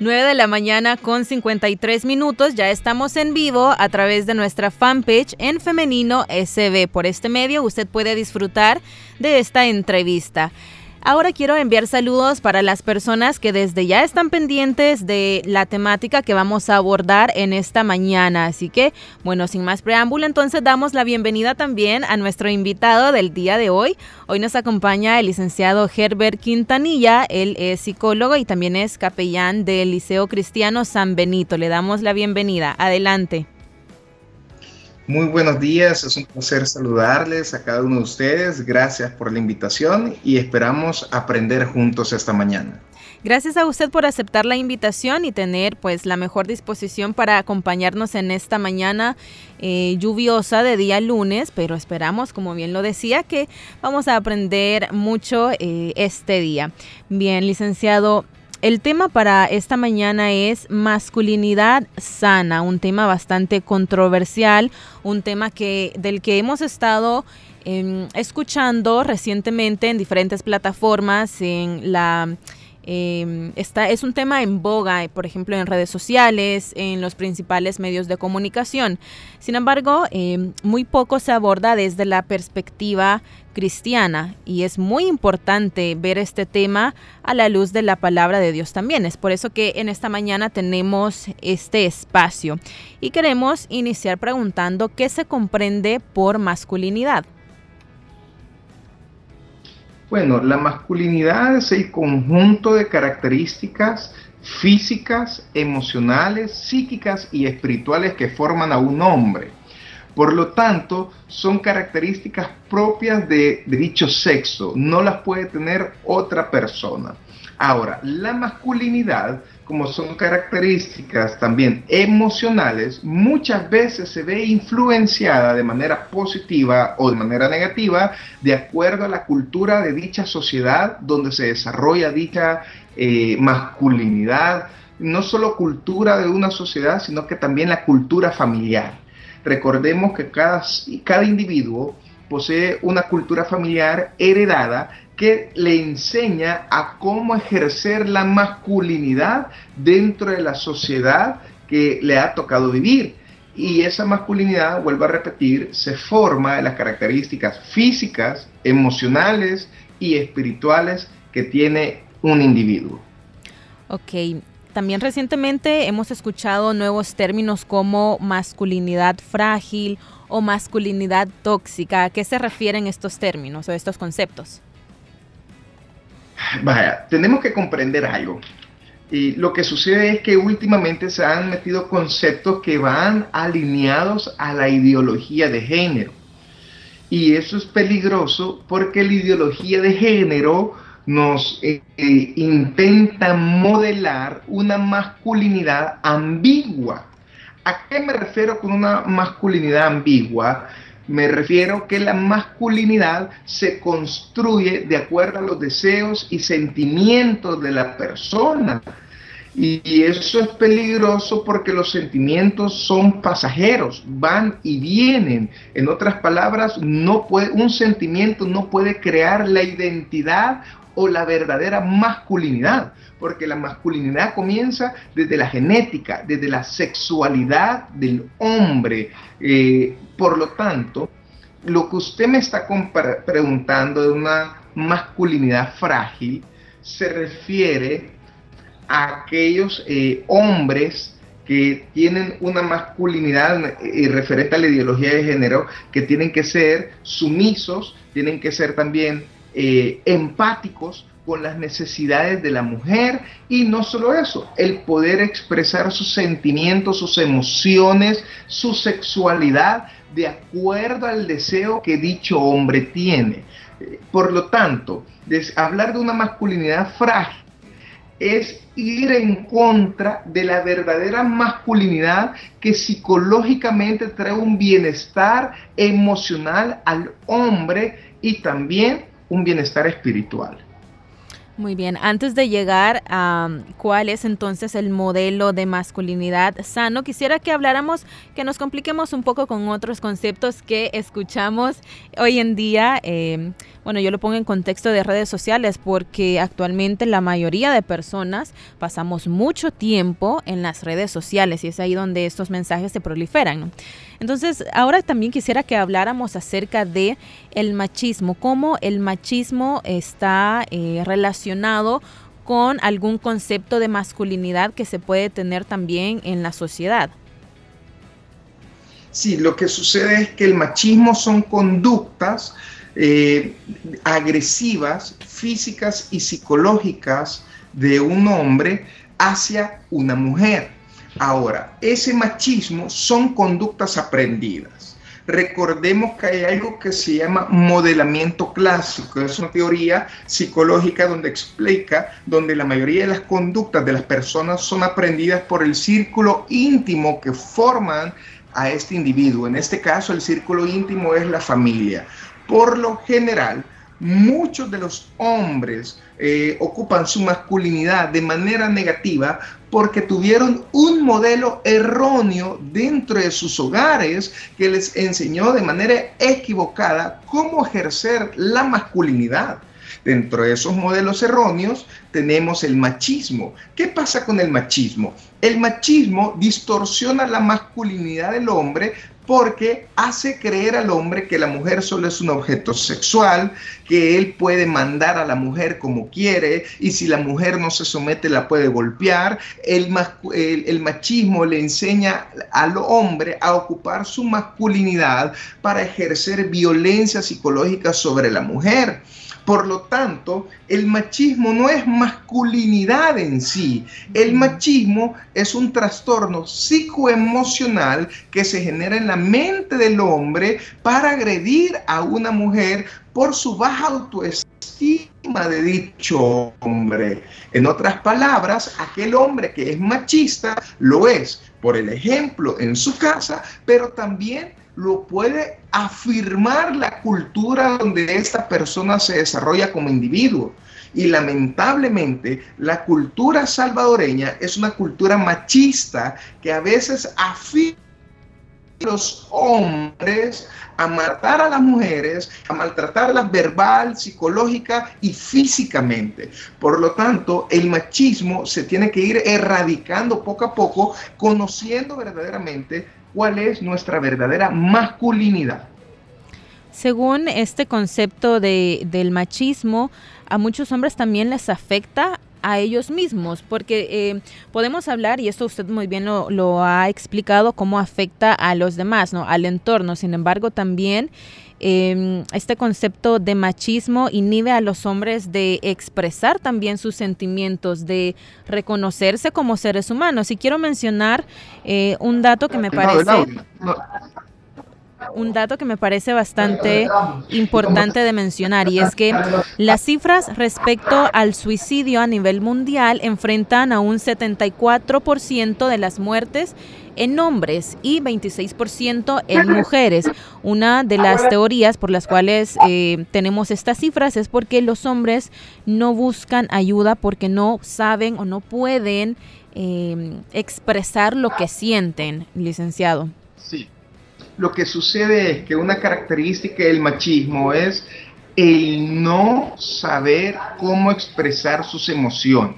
9 de la mañana con 53 minutos. Ya estamos en vivo a través de nuestra fanpage en Femenino SB. Por este medio usted puede disfrutar de esta entrevista. Ahora quiero enviar saludos para las personas que desde ya están pendientes de la temática que vamos a abordar en esta mañana. Así que, bueno, sin más preámbulo, entonces damos la bienvenida también a nuestro invitado del día de hoy. Hoy nos acompaña el licenciado Herbert Quintanilla. Él es psicólogo y también es capellán del Liceo Cristiano San Benito. Le damos la bienvenida. Adelante. Muy buenos días, es un placer saludarles a cada uno de ustedes. Gracias por la invitación y esperamos aprender juntos esta mañana. Gracias a usted por aceptar la invitación y tener pues la mejor disposición para acompañarnos en esta mañana eh, lluviosa de día lunes, pero esperamos, como bien lo decía, que vamos a aprender mucho eh, este día. Bien, licenciado, el tema para esta mañana es masculinidad sana, un tema bastante controversial, un tema que del que hemos estado em, escuchando recientemente en diferentes plataformas, en la eh, es un tema en boga, por ejemplo, en redes sociales, en los principales medios de comunicación. Sin embargo, em, muy poco se aborda desde la perspectiva cristiana y es muy importante ver este tema a la luz de la palabra de Dios también. Es por eso que en esta mañana tenemos este espacio y queremos iniciar preguntando qué se comprende por masculinidad. Bueno, la masculinidad es el conjunto de características físicas, emocionales, psíquicas y espirituales que forman a un hombre. Por lo tanto, son características propias de, dicho sexo, no las puede tener otra persona. Ahora, la masculinidad, como son características también emocionales, muchas veces se ve influenciada de manera positiva o de manera negativa de acuerdo a la cultura de dicha sociedad donde se desarrolla dicha eh, masculinidad, no solo cultura de una sociedad, sino que también la cultura familiar. Recordemos que cada, cada individuo posee una cultura familiar heredada que le enseña a cómo ejercer la masculinidad dentro de la sociedad que le ha tocado vivir. Y esa masculinidad, vuelvo a repetir, se forma de las características físicas, emocionales y espirituales que tiene un individuo. Ok, también recientemente hemos escuchado nuevos términos como masculinidad frágil o masculinidad tóxica. ¿A qué se refieren estos términos o estos conceptos? Vaya, tenemos que comprender algo. Y lo que sucede es que últimamente se han metido conceptos que van alineados a la ideología de género. Y eso es peligroso porque la ideología de género nos eh, eh, intenta modelar una masculinidad ambigua. ¿A qué me refiero con una masculinidad ambigua? Me refiero que la masculinidad se construye de acuerdo a los deseos y sentimientos de la persona. Y eso es peligroso porque los sentimientos son pasajeros, van y vienen. En otras palabras, no puede, un sentimiento no puede crear la identidad o la verdadera masculinidad, porque la masculinidad comienza desde la genética, desde la sexualidad del hombre. Eh, por lo tanto, lo que usted me está preguntando de una masculinidad frágil se refiere a aquellos eh, hombres que tienen una masculinidad eh, referente a la ideología de género, que tienen que ser sumisos, tienen que ser también eh, empáticos con las necesidades de la mujer y no solo eso, el poder expresar sus sentimientos, sus emociones, su sexualidad de acuerdo al deseo que dicho hombre tiene. Por lo tanto, hablar de una masculinidad frágil es ir en contra de la verdadera masculinidad que psicológicamente trae un bienestar emocional al hombre y también un bienestar espiritual. Muy bien, antes de llegar a cuál es entonces el modelo de masculinidad sano, quisiera que habláramos, que nos compliquemos un poco con otros conceptos que escuchamos hoy en día. Eh, bueno, yo lo pongo en contexto de redes sociales porque actualmente la mayoría de personas pasamos mucho tiempo en las redes sociales y es ahí donde estos mensajes se proliferan. Entonces, ahora también quisiera que habláramos acerca de el machismo, cómo el machismo está eh, relacionado con algún concepto de masculinidad que se puede tener también en la sociedad. Sí, lo que sucede es que el machismo son conductas eh, agresivas, físicas y psicológicas de un hombre hacia una mujer. Ahora, ese machismo son conductas aprendidas. Recordemos que hay algo que se llama modelamiento clásico, es una teoría psicológica donde explica, donde la mayoría de las conductas de las personas son aprendidas por el círculo íntimo que forman a este individuo. En este caso, el círculo íntimo es la familia. Por lo general, muchos de los hombres eh, ocupan su masculinidad de manera negativa porque tuvieron un modelo erróneo dentro de sus hogares que les enseñó de manera equivocada cómo ejercer la masculinidad. Dentro de esos modelos erróneos tenemos el machismo. ¿Qué pasa con el machismo? El machismo distorsiona la masculinidad del hombre porque hace creer al hombre que la mujer solo es un objeto sexual, que él puede mandar a la mujer como quiere y si la mujer no se somete la puede golpear. El, el, machismo le enseña al hombre a ocupar su masculinidad para ejercer violencia psicológica sobre la mujer. Por lo tanto, el machismo no es masculinidad en sí. El machismo es un trastorno psicoemocional que se genera en la mente del hombre para agredir a una mujer por su baja autoestima de dicho hombre. En otras palabras, aquel hombre que es machista lo es por el ejemplo en su casa, pero también lo puede afirmar la cultura donde esta persona se desarrolla como individuo. Y lamentablemente la cultura salvadoreña es una cultura machista que a veces afirma a los hombres a matar a las mujeres, a maltratarlas verbal, psicológica y físicamente. Por lo tanto, el machismo se tiene que ir erradicando poco a poco, conociendo verdaderamente cuál es nuestra verdadera masculinidad. Según este concepto de, del machismo, a muchos hombres también les afecta a ellos mismos, porque eh, podemos hablar, y esto usted muy bien lo, lo, ha explicado, cómo afecta a los demás, ¿no? al entorno. Sin embargo, también eh, este concepto de machismo inhibe a los hombres de expresar también sus sentimientos, de reconocerse como seres humanos. Y quiero mencionar eh, un dato que me parece un dato que me parece bastante importante de mencionar y es que las cifras respecto al suicidio a nivel mundial enfrentan a un 74% de las muertes en hombres y 26% en mujeres. Una de las teorías por las cuales eh, tenemos estas cifras es porque los hombres no buscan ayuda porque no saben o no pueden eh, expresar lo que sienten, licenciado. Sí, lo que sucede es que una característica del machismo es el no saber cómo expresar sus emociones.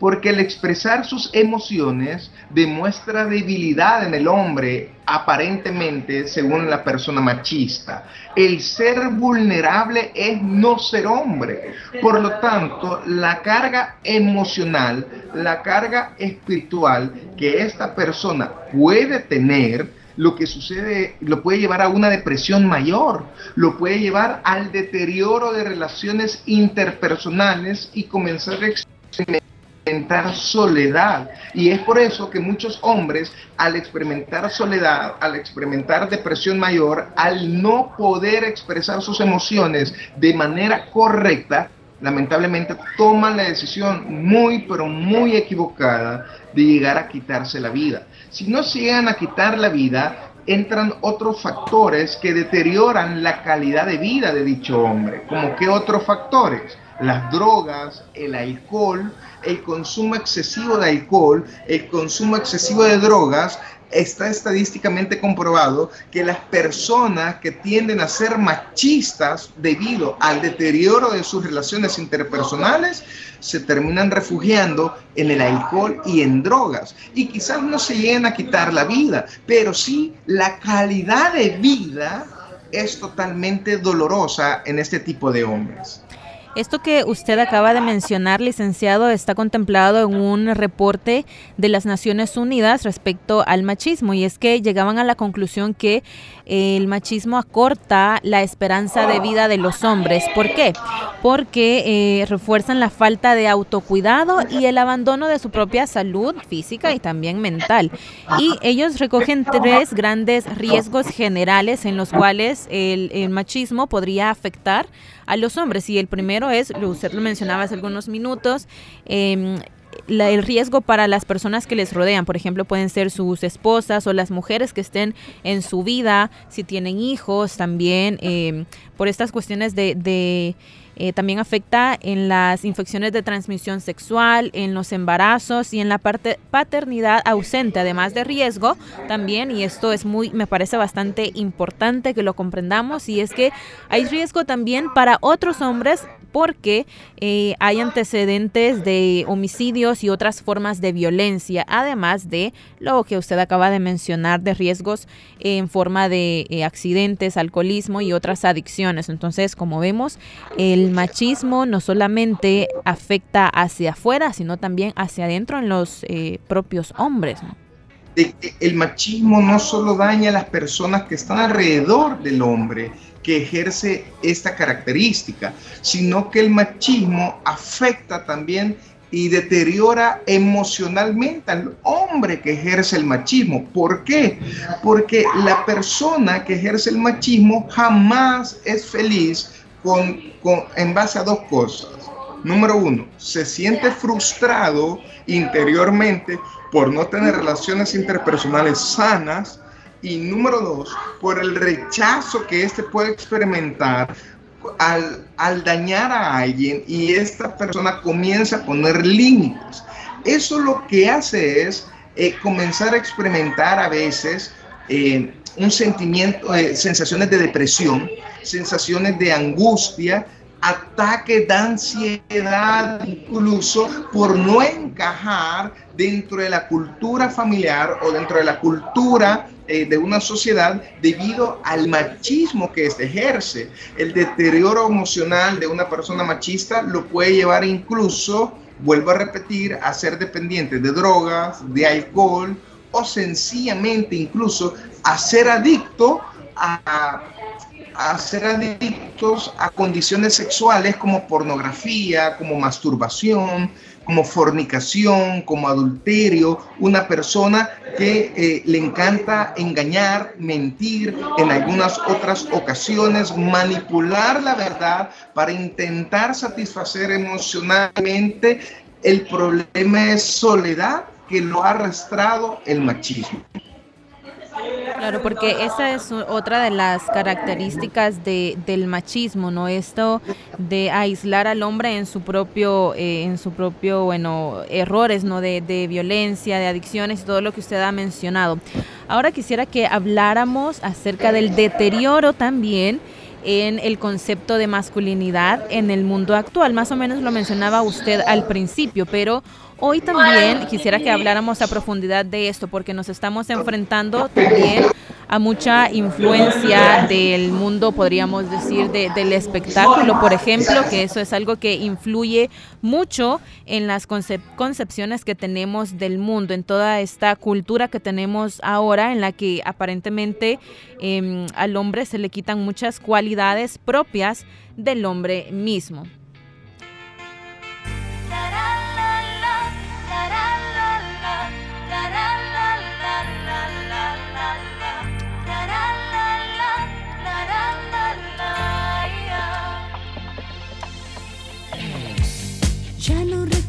Porque el expresar sus emociones demuestra debilidad en el hombre, aparentemente, según la persona machista. El ser vulnerable es no ser hombre. Por lo tanto, la carga emocional, la carga espiritual que esta persona puede tener, lo que sucede lo puede llevar a una depresión mayor, lo puede llevar al deterioro de relaciones interpersonales y comenzar a experimentar soledad. Y es por eso que muchos hombres, al experimentar soledad, al experimentar depresión mayor, al no poder expresar sus emociones de manera correcta, lamentablemente toman la decisión muy, pero muy equivocada de llegar a quitarse la vida. Si no se llegan a quitar la vida, entran otros factores que deterioran la calidad de vida de dicho hombre. ¿Como qué otros factores? Las drogas, el alcohol, el consumo excesivo de alcohol, el consumo excesivo de drogas está estadísticamente comprobado que las personas que tienden a ser machistas debido al deterioro de sus relaciones interpersonales se terminan refugiando en el alcohol y en drogas. Y quizás no se lleguen a quitar la vida, pero sí la calidad de vida es totalmente dolorosa en este tipo de hombres. Esto que usted acaba de mencionar, licenciado, está contemplado en un reporte de las Naciones Unidas respecto al machismo y es que llegaban a la conclusión que el machismo acorta la esperanza de vida de los hombres. ¿Por qué? Porque eh, refuerzan la falta de autocuidado y el abandono de su propia salud física y también mental. Y ellos recogen tres grandes riesgos generales en los cuales el, el machismo podría afectar a los hombres. Y el primero es, usted lo mencionaba hace algunos minutos, em, el riesgo para las personas que les rodean, por ejemplo, pueden ser sus esposas o las mujeres que estén en su vida, si tienen hijos también, em, por estas cuestiones de eh, también afecta en las infecciones de transmisión sexual, en los embarazos y en la parte paternidad ausente, además de riesgo también, y esto es muy, me parece bastante importante que lo comprendamos, y es que hay riesgo también para otros hombres porque eh, hay antecedentes de homicidios y otras formas de violencia, además de lo que usted acaba de mencionar de riesgos en forma de eh, accidentes, alcoholismo y otras adicciones. Entonces, como vemos, el machismo no solamente afecta hacia afuera, sino también hacia adentro en los eh, propios hombres. el machismo no solo daña a las personas que están alrededor del hombre que ejerce esta característica, sino que el machismo afecta también y deteriora emocionalmente al hombre que ejerce el machismo. ¿Por qué? Porque la persona que ejerce el machismo jamás es feliz con, en base a dos cosas. Número uno, se siente frustrado interiormente por no tener relaciones interpersonales sanas. Y número dos, por el rechazo que éste puede experimentar al, al, dañar a alguien y esta persona comienza a poner límites. Eso lo que hace es eh, comenzar a experimentar a veces eh, un sentimiento, eh, sensaciones de depresión, sensaciones de angustia, ataques de ansiedad, incluso por no encajar dentro de la cultura familiar o dentro de la cultura eh, de una sociedad debido al machismo que se ejerce. El deterioro emocional de una persona machista lo puede llevar incluso, vuelvo a repetir, a ser dependiente de drogas, de alcohol o sencillamente incluso a ser adicto a, a ser adictos a condiciones sexuales como pornografía, como masturbación, como fornicación, como adulterio, una persona que eh, le encanta engañar, mentir, en algunas otras ocasiones manipular la verdad para intentar satisfacer emocionalmente. El problema es soledad que lo ha arrastrado el machismo. Claro, porque esa es otra de las características de, del machismo, ¿no? Esto de aislar al hombre en su propio, eh, en su propio, bueno, errores, ¿no? De, de violencia, de adicciones y todo lo que usted ha mencionado. Ahora quisiera que habláramos acerca del deterioro también en el concepto de masculinidad en el mundo actual. Más o menos lo mencionaba usted al principio, pero Hoy también quisiera que habláramos a profundidad de esto porque nos estamos enfrentando también a mucha influencia del mundo, podríamos decir, del espectáculo, por ejemplo, que eso es algo que influye mucho en las concepciones que tenemos del mundo, en toda esta cultura que tenemos ahora, en la que aparentemente em, al hombre se le quitan muchas cualidades propias del hombre mismo.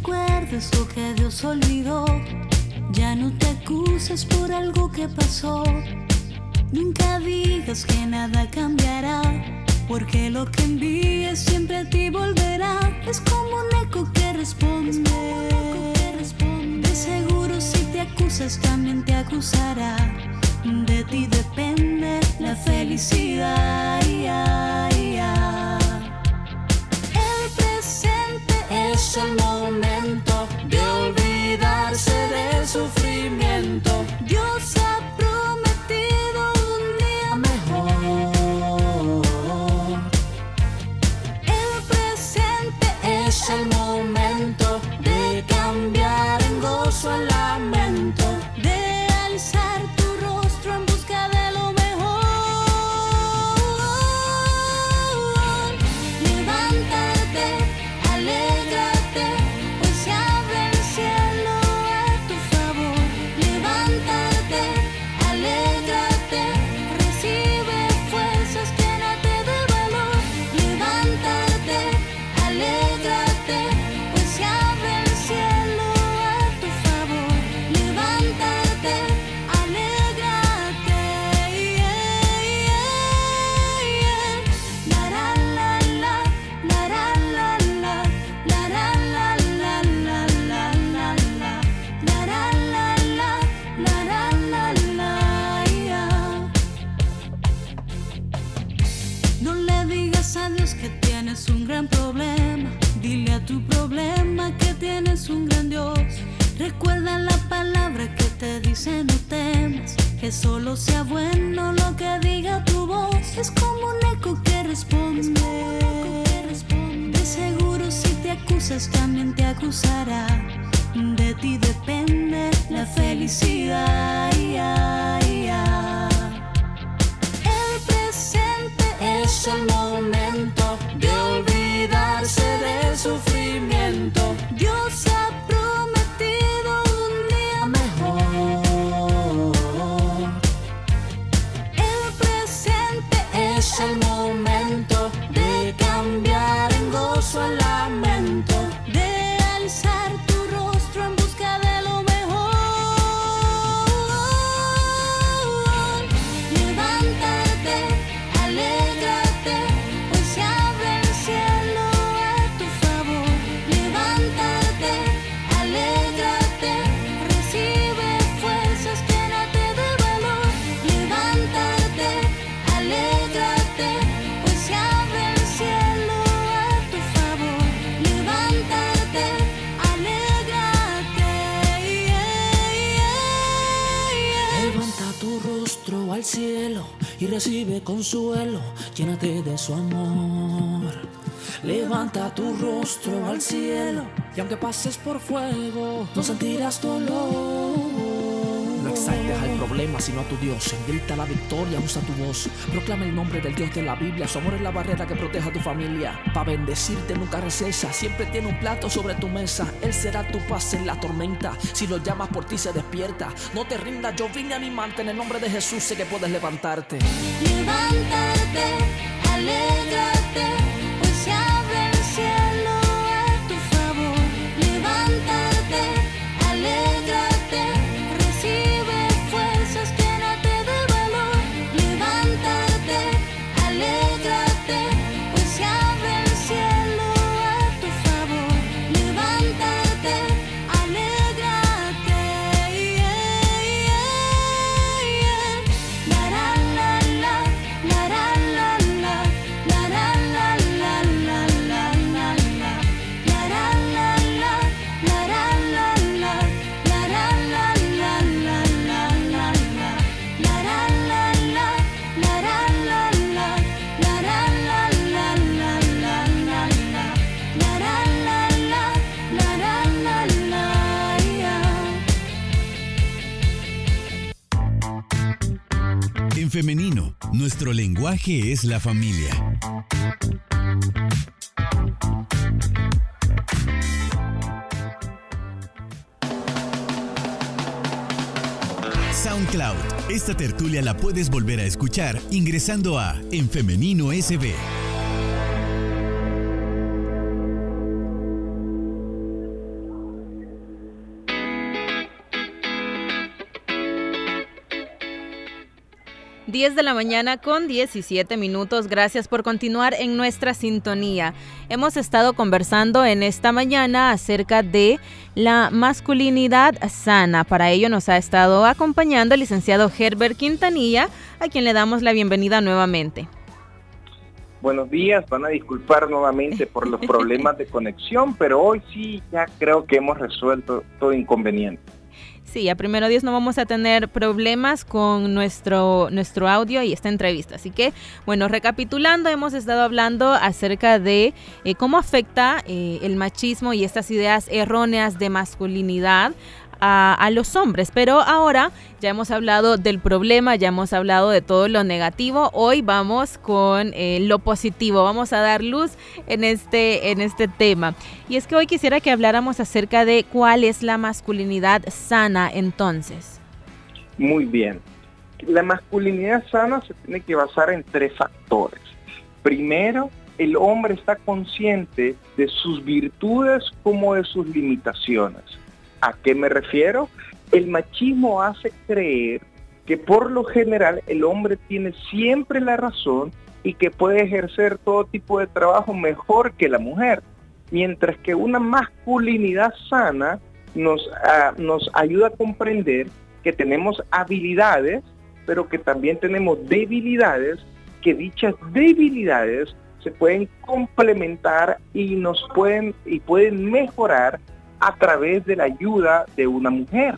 Recuerdes lo que Dios olvidó. Ya no te acuses por algo que pasó. Nunca digas que nada cambiará. Porque lo que envíes siempre a ti volverá. Es como un eco que responde. De seguro si te acusas también te acusará. De ti depende la felicidad. Su amor. Levanta tu rostro al cielo y aunque pases por fuego, no sentirás dolor. No exaltes al problema, sino a tu Dios. Grita la victoria, usa tu voz. Proclama el nombre del Dios de la Biblia. Su amor es la barrera que protege a tu familia. Para bendecirte nunca recesa. Siempre tiene un plato sobre tu mesa. Él será tu paz en la tormenta. Si lo llamas por ti se despierta. No te rindas, yo vine a animarte. En el nombre de Jesús sé que puedes levantarte. Levántate, alegra. Femenino, nuestro lenguaje es la familia. SoundCloud. Esta tertulia la puedes volver a escuchar ingresando a En Femenino SB. 10 de la mañana con 17 minutos. Gracias por continuar en nuestra sintonía. Hemos estado conversando en esta mañana acerca de la masculinidad sana. Para ello nos ha estado acompañando el licenciado Herbert Quintanilla, a quien le damos la bienvenida nuevamente. Buenos días, van a disculpar nuevamente por los problemas de conexión, pero hoy sí ya creo que hemos resuelto todo inconveniente. Sí, a primero Dios no vamos a tener problemas con nuestro, nuestro audio y esta entrevista. Así que, bueno, recapitulando, hemos estado hablando acerca de eh, cómo afecta eh, el machismo y estas ideas erróneas de masculinidad a, los hombres. Pero ahora ya hemos hablado del problema, ya hemos hablado de todo lo negativo. Hoy vamos con eh, lo positivo. Vamos a dar luz en este, en este tema. Y es que hoy quisiera que habláramos acerca de cuál es la masculinidad sana entonces. Muy bien. La masculinidad sana se tiene que basar en tres factores. Primero, el hombre está consciente de sus virtudes como de sus limitaciones. ¿A qué me refiero? El machismo hace creer que por lo general el hombre tiene siempre la razón y que puede ejercer todo tipo de trabajo mejor que la mujer, mientras que una masculinidad sana nos, uh, nos ayuda a comprender que tenemos habilidades, pero que también tenemos debilidades, que dichas debilidades se pueden complementar y nos pueden y pueden mejorar a través de la ayuda de una mujer.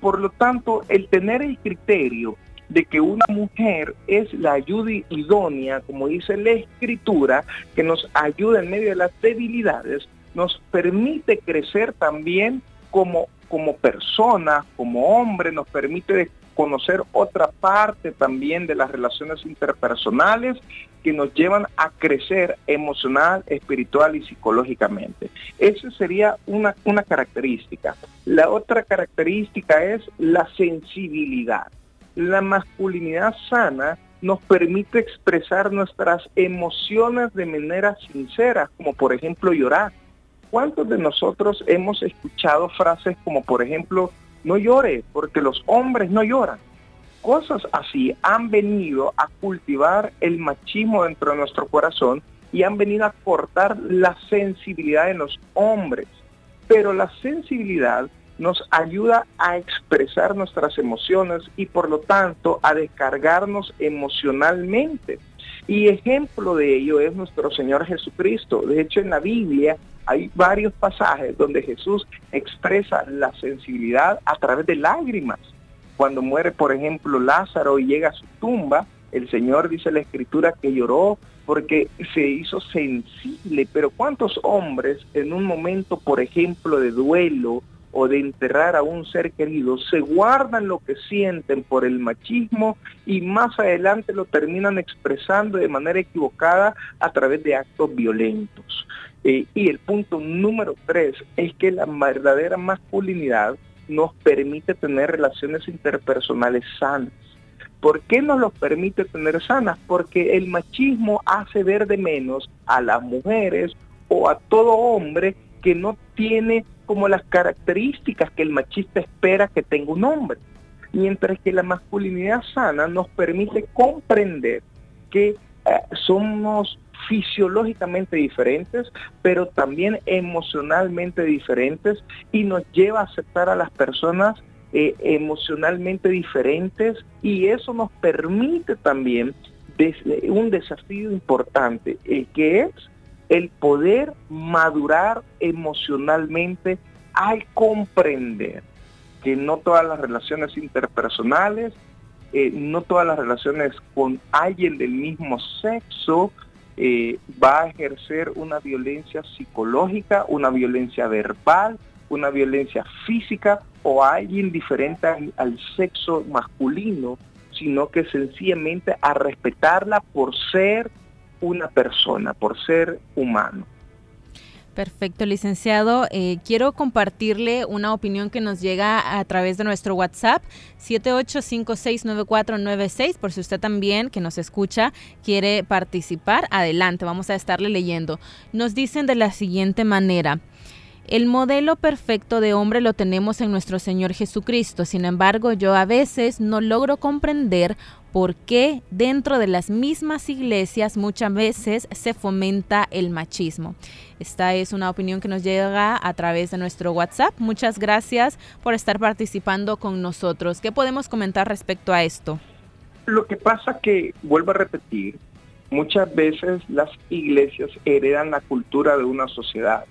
Por lo tanto, el tener el criterio de que una mujer es la ayuda idónea, como dice la escritura, que nos ayuda en medio de las debilidades, nos permite crecer también como, como persona, como hombre, nos permite conocer otra parte también de las relaciones interpersonales que nos llevan a crecer emocional, espiritual y psicológicamente. Esa sería una, una característica. La otra característica es la sensibilidad. La masculinidad sana nos permite expresar nuestras emociones de manera sincera, como por ejemplo llorar. ¿Cuántos de nosotros hemos escuchado frases como por ejemplo, no llore, porque los hombres no lloran? Cosas así han venido a cultivar el machismo dentro de nuestro corazón y han venido a cortar la sensibilidad de los hombres. Pero la sensibilidad nos ayuda a expresar nuestras emociones y por lo tanto a descargarnos emocionalmente. Y ejemplo de ello es nuestro Señor Jesucristo. De hecho, en la Biblia hay varios pasajes donde Jesús expresa la sensibilidad a través de lágrimas. Cuando muere, por ejemplo, Lázaro y llega a su tumba, el Señor dice la escritura que lloró porque se hizo sensible, pero ¿cuántos hombres en un momento, por ejemplo, de duelo o de enterrar a un ser querido, se guardan lo que sienten por el machismo y más adelante lo terminan expresando de manera equivocada a través de actos violentos? Eh, y el punto número tres es que la verdadera masculinidad nos permite tener relaciones interpersonales sanas. ¿Por qué nos los permite tener sanas? Porque el machismo hace ver de menos a las mujeres o a todo hombre que no tiene como las características que el machista espera que tenga un hombre. Mientras que la masculinidad sana nos permite comprender que eh, somos fisiológicamente diferentes, pero también emocionalmente diferentes y nos lleva a aceptar a las personas eh, emocionalmente diferentes y eso nos permite también un desafío importante, el que es el poder madurar emocionalmente al comprender que no todas las relaciones interpersonales, eh, no todas las relaciones con alguien del mismo sexo eh, va a ejercer una violencia psicológica, una violencia verbal, una violencia física o alguien diferente al sexo masculino, sino que sencillamente a respetarla por ser una persona, por ser humano. Perfecto, licenciado. Eh, quiero compartirle una opinión que nos llega a través de nuestro WhatsApp 78569496 por si usted también que nos escucha quiere participar. Adelante, vamos a estarle leyendo. Nos dicen de la siguiente manera. El modelo perfecto de hombre lo tenemos en nuestro Señor Jesucristo. Sin embargo, yo a veces no logro comprender por qué dentro de las mismas iglesias muchas veces se fomenta el machismo. Esta es una opinión que nos llega a través de nuestro WhatsApp. Muchas gracias por estar participando con nosotros. ¿Qué podemos comentar respecto a esto? Lo que pasa que, vuelvo a repetir, muchas veces las iglesias heredan la cultura de una sociedad,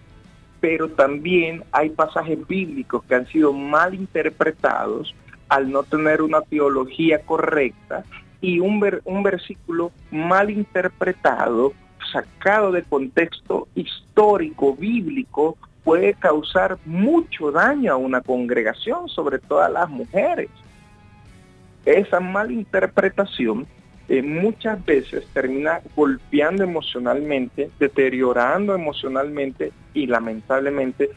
pero también hay pasajes bíblicos que han sido mal interpretados al no tener una teología correcta y un, ver- un versículo mal interpretado, sacado de contexto histórico, bíblico, puede causar mucho daño a una congregación, sobre todo a las mujeres. Esa mala interpretación eh, muchas veces termina golpeando emocionalmente, deteriorando emocionalmente y lamentablemente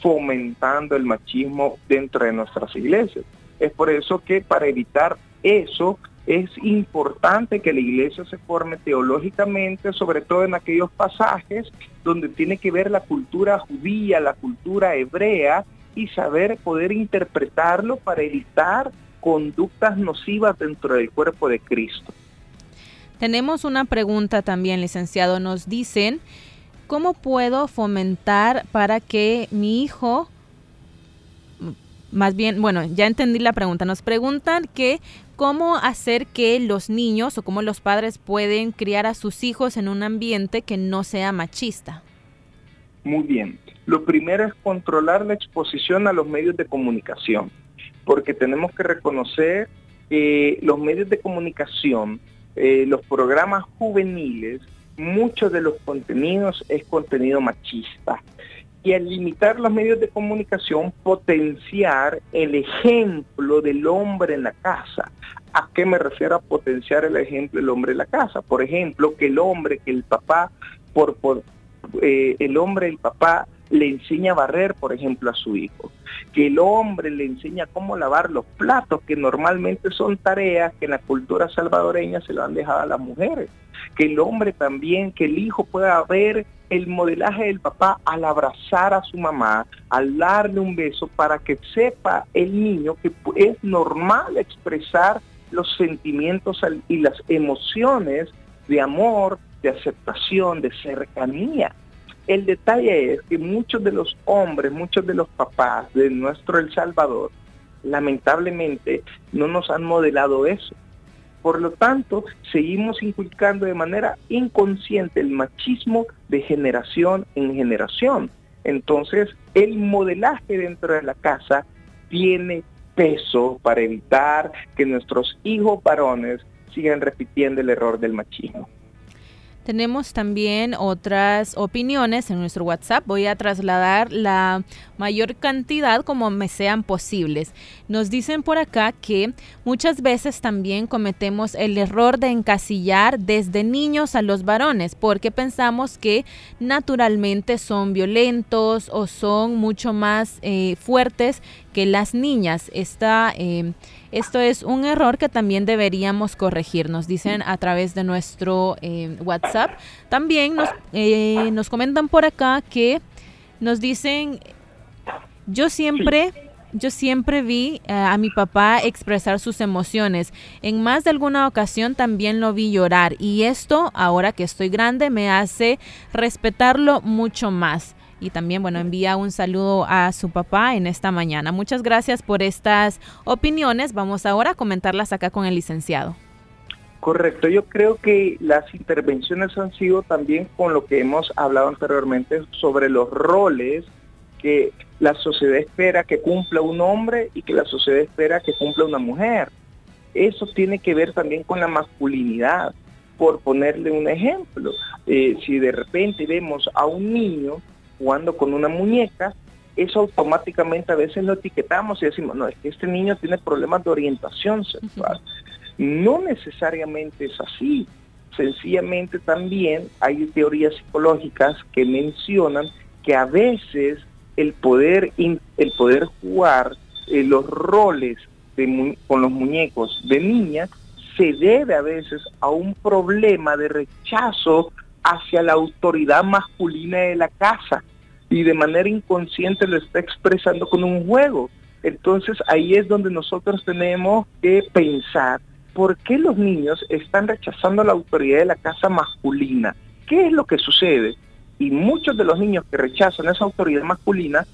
fomentando el machismo dentro de nuestras iglesias. Es por eso que para evitar eso es importante que la iglesia se forme teológicamente, sobre todo en aquellos pasajes donde tiene que ver la cultura judía, la cultura hebrea, y saber poder interpretarlo para evitar conductas nocivas dentro del cuerpo de Cristo. Tenemos una pregunta también, licenciado. Nos dicen, ¿cómo puedo fomentar para que mi hijo, más bien, bueno, ya entendí la pregunta, nos preguntan que cómo hacer que los niños o cómo los padres pueden criar a sus hijos en un ambiente que no sea machista? Muy bien. Lo primero es controlar la exposición a los medios de comunicación, porque tenemos que reconocer que los medios de comunicación, eh, los programas juveniles, muchos de los contenidos es contenido machista. Y al limitar los medios de comunicación, potenciar el ejemplo del hombre en la casa. ¿A qué me refiero a potenciar el ejemplo del hombre en la casa? Por ejemplo, que el hombre, que el papá, por, por eh, el hombre, el papá, le enseña a barrer, por ejemplo, a su hijo. Que el hombre le enseña cómo lavar los platos, que normalmente son tareas que en la cultura salvadoreña se lo han dejado a las mujeres. Que el hombre también, que el hijo pueda ver el modelaje del papá al abrazar a su mamá, al darle un beso, para que sepa el niño que es normal expresar los sentimientos y las emociones de amor, de aceptación, de cercanía. El detalle es que muchos de los hombres, muchos de los papás de nuestro El Salvador, lamentablemente no nos han modelado eso. Por lo tanto, seguimos inculcando de manera inconsciente el machismo de generación en generación. Entonces, el modelaje dentro de la casa tiene peso para evitar que nuestros hijos varones sigan repitiendo el error del machismo. Tenemos también otras opiniones en nuestro WhatsApp. Voy a trasladar la mayor cantidad como me sean posibles. Nos dicen por acá que muchas veces también cometemos el error de encasillar desde niños a los varones porque pensamos que naturalmente son violentos o son mucho más eh, fuertes que las niñas. Esta, eh, esto es un error que también deberíamos corregir, nos dicen a través de nuestro eh, WhatsApp. También nos, eh, nos comentan por acá que nos dicen, yo siempre... Yo siempre vi eh, a mi papá expresar sus emociones. En más de alguna ocasión también lo vi llorar. Y esto, ahora que estoy grande, me hace respetarlo mucho más. Y también, bueno, envía un saludo a su papá en esta mañana. Muchas gracias por estas opiniones. Vamos ahora a comentarlas acá con el licenciado. Correcto, yo creo que las intervenciones han sido también con lo que hemos hablado anteriormente sobre los roles que la sociedad espera que cumpla un hombre y que la sociedad espera que cumpla una mujer. Eso tiene que ver también con la masculinidad. Por ponerle un ejemplo, eh, si de repente vemos a un niño jugando con una muñeca, eso automáticamente a veces lo etiquetamos y decimos, no, es que este niño tiene problemas de orientación sexual. No necesariamente es así. Sencillamente también hay teorías psicológicas que mencionan que a veces el poder, el poder jugar eh, los roles de con los muñecos de niña se debe a veces a un problema de rechazo hacia la autoridad masculina de la casa. Y de manera inconsciente lo está expresando con un juego. Entonces ahí es donde nosotros tenemos que pensar por qué los niños están rechazando la autoridad de la casa masculina. ¿Qué es lo que sucede? Y muchos de los niños que rechazan esa autoridad masculina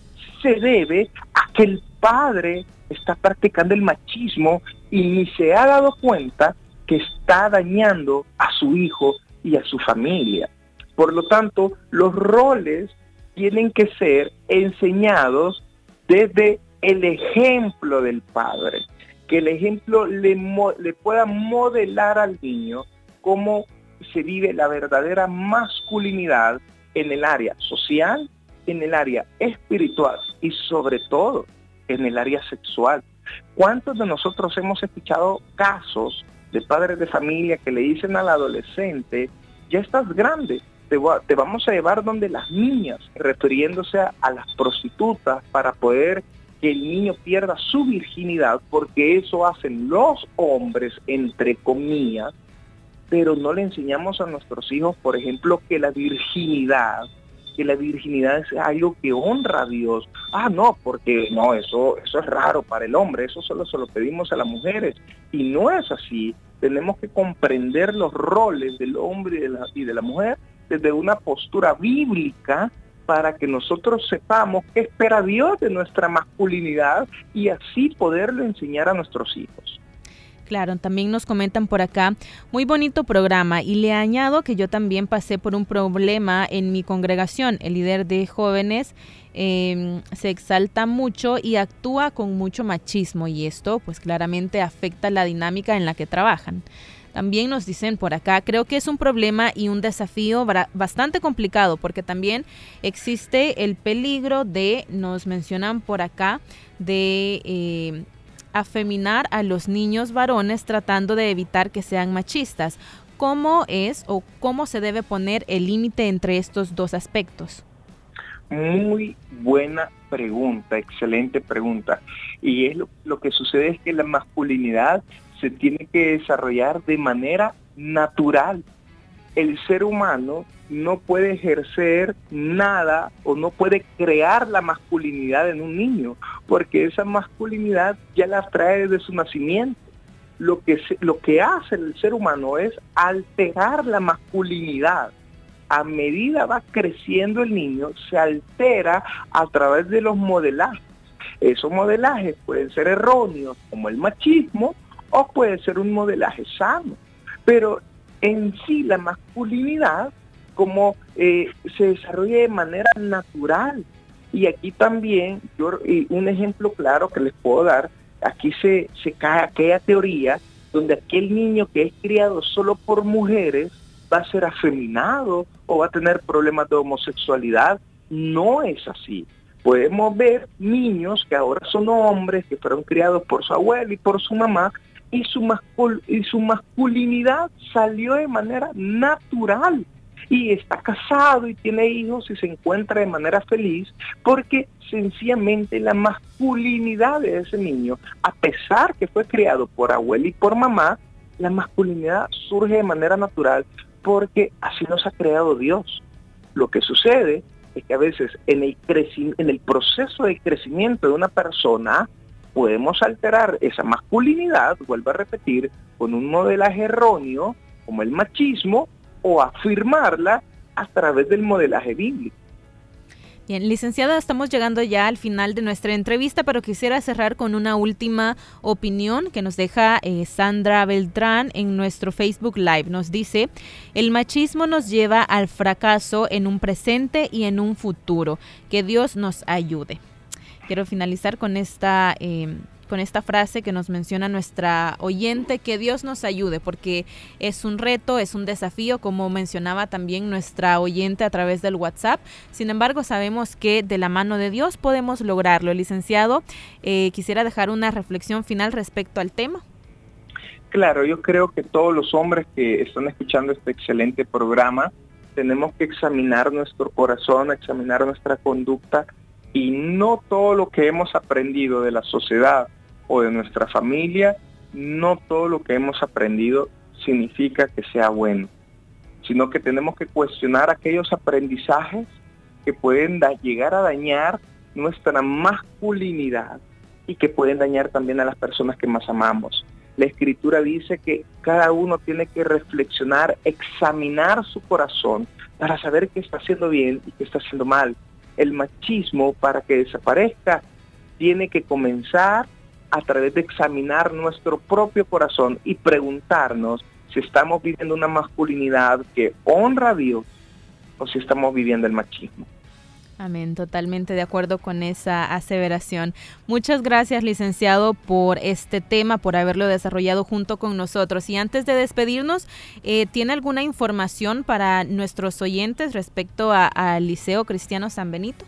se debe a que el padre está practicando el machismo y ni se ha dado cuenta que está dañando a su hijo y a su familia. Por lo tanto, los roles tienen que ser enseñados desde el ejemplo del padre, que el ejemplo le, pueda modelar al niño cómo se vive la verdadera masculinidad en el área social, en el área espiritual y sobre todo en el área sexual. ¿Cuántos de nosotros hemos escuchado casos de padres de familia que le dicen al adolescente, ya estás grande, te, va- te vamos a llevar donde las niñas, refiriéndose a, a las prostitutas para poder que el niño pierda su virginidad, porque eso hacen los hombres, entre comillas, pero no le enseñamos a nuestros hijos, por ejemplo, que la virginidad, que la virginidad es algo que honra a Dios. Ah, no, porque no, eso, eso es raro para el hombre, eso solo se lo pedimos a las mujeres. Y no es así. Tenemos que comprender los roles del hombre y de la mujer desde una postura bíblica para que nosotros sepamos qué espera Dios de nuestra masculinidad y así poderlo enseñar a nuestros hijos. Claro, también nos comentan por acá, muy bonito programa y le añado que yo también pasé por un problema en mi congregación. El líder de jóvenes eh, se exalta mucho y actúa con mucho machismo y esto pues claramente afecta la dinámica en la que trabajan. También nos dicen por acá, creo que es un problema y un desafío bastante complicado porque también existe el peligro de, nos mencionan por acá, de eh, afeminar a los niños varones tratando de evitar que sean machistas. ¿Cómo es o cómo se debe poner el límite entre estos dos aspectos? Muy buena pregunta, excelente pregunta. Y es lo, lo que sucede es que la masculinidad se tiene que desarrollar de manera natural. El ser humano no puede ejercer nada o no puede crear la masculinidad en un niño, porque esa masculinidad ya la trae desde su nacimiento. Lo que, lo que hace el ser humano es alterar la masculinidad a medida va creciendo el niño, se altera a través de los modelajes. Esos modelajes pueden ser erróneos, como el machismo, o puede ser un modelaje sano. Pero en sí la masculinidad, como eh, se desarrolla de manera natural. Y aquí también, yo, un ejemplo claro que les puedo dar, aquí se, se cae aquella teoría donde aquel niño que es criado solo por mujeres va a ser afeminado o va a tener problemas de homosexualidad. No es así. Podemos ver niños que ahora son hombres, que fueron criados por su abuelo y por su mamá, y su, y su masculinidad salió de manera natural. Y está casado y tiene hijos y se encuentra de manera feliz porque sencillamente la masculinidad de ese niño, a pesar que fue criado por abuelo y por mamá, la masculinidad surge de manera natural porque así nos ha creado Dios. Lo que sucede es que a veces en el, en el proceso de crecimiento de una persona podemos alterar esa masculinidad, vuelvo a repetir, con un modelaje erróneo como el machismo o afirmarla a través del modelaje bíblico. Bien, licenciada, estamos llegando ya al final de nuestra entrevista, pero quisiera cerrar con una última opinión que nos deja eh, Sandra Beltrán en nuestro Facebook Live. Nos dice, el machismo nos lleva al fracaso en un presente y en un futuro. Que Dios nos ayude. Quiero finalizar con esta... eh, con esta frase que nos menciona nuestra oyente, que Dios nos ayude, porque es un reto, es un desafío, como mencionaba también nuestra oyente a través del WhatsApp. Sin embargo, sabemos que de la mano de Dios podemos lograrlo. Licenciado, eh, quisiera dejar una reflexión final respecto al tema. Claro, yo creo que todos los hombres que están escuchando este excelente programa tenemos que examinar nuestro corazón, examinar nuestra conducta y no todo lo que hemos aprendido de la sociedad o de nuestra familia, no todo lo que hemos aprendido significa que sea bueno, sino que tenemos que cuestionar aquellos aprendizajes que pueden llegar a dañar nuestra masculinidad y que pueden dañar también a las personas que más amamos. La escritura dice que cada uno tiene que reflexionar, examinar su corazón para saber qué está haciendo bien y qué está haciendo mal. El machismo, para que desaparezca, tiene que comenzar a través de examinar nuestro propio corazón y preguntarnos si estamos viviendo una masculinidad que honra a Dios o si estamos viviendo el machismo. Amén, totalmente de acuerdo con esa aseveración. Muchas gracias, licenciado, por este tema, por haberlo desarrollado junto con nosotros. Y antes de despedirnos, eh, ¿tiene alguna información para nuestros oyentes respecto al Liceo Cristiano San Benito?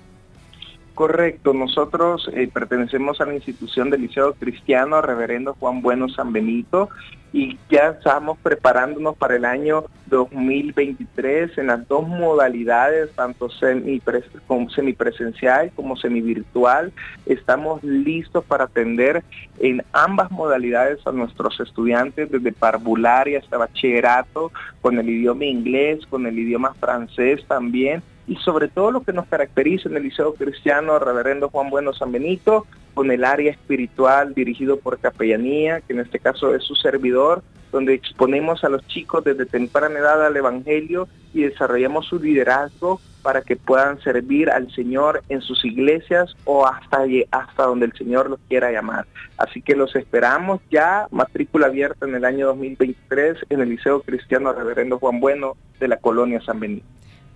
Correcto, nosotros eh, pertenecemos a la institución del Liceo Cristiano Reverendo Juan Bueno San Benito y ya estamos preparándonos para el año 2023 en las dos modalidades, tanto semipres- como semipresencial como semivirtual. Estamos listos para atender en ambas modalidades a nuestros estudiantes desde parvularia hasta bachillerato, con el idioma inglés, con el idioma francés también y sobre todo lo que nos caracteriza en el Liceo Cristiano Reverendo Juan Bueno San Benito, con el área espiritual dirigido por capellanía, que en este caso es su servidor, donde exponemos a los chicos desde temprana edad al Evangelio y desarrollamos su liderazgo para que puedan servir al Señor en sus iglesias o hasta, hasta donde el Señor los quiera llamar. Así que los esperamos ya, matrícula abierta en el año 2023 en el Liceo Cristiano Reverendo Juan Bueno de la Colonia San Benito.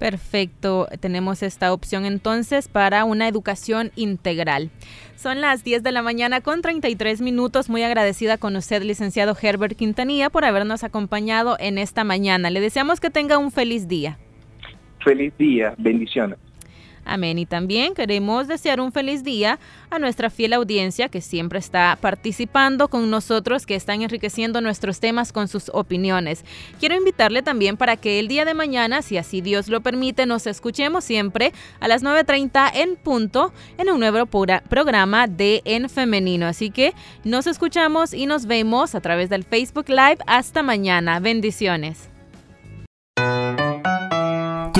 Perfecto, tenemos esta opción entonces para una educación integral. Son las 10 de la mañana con 33 minutos. Muy agradecida con usted, licenciado Herbert Quintanilla, por habernos acompañado en esta mañana. Le deseamos que tenga un feliz día. Feliz día, bendiciones. Amén. Y también queremos desear un feliz día a nuestra fiel audiencia que siempre está participando con nosotros, que están enriqueciendo nuestros temas con sus opiniones. Quiero invitarle también para que el día de mañana, si así Dios lo permite, nos escuchemos siempre a las 9.30 en punto en un nuevo programa de En Femenino. Así que nos escuchamos y nos vemos a través del Facebook Live. Hasta mañana. Bendiciones.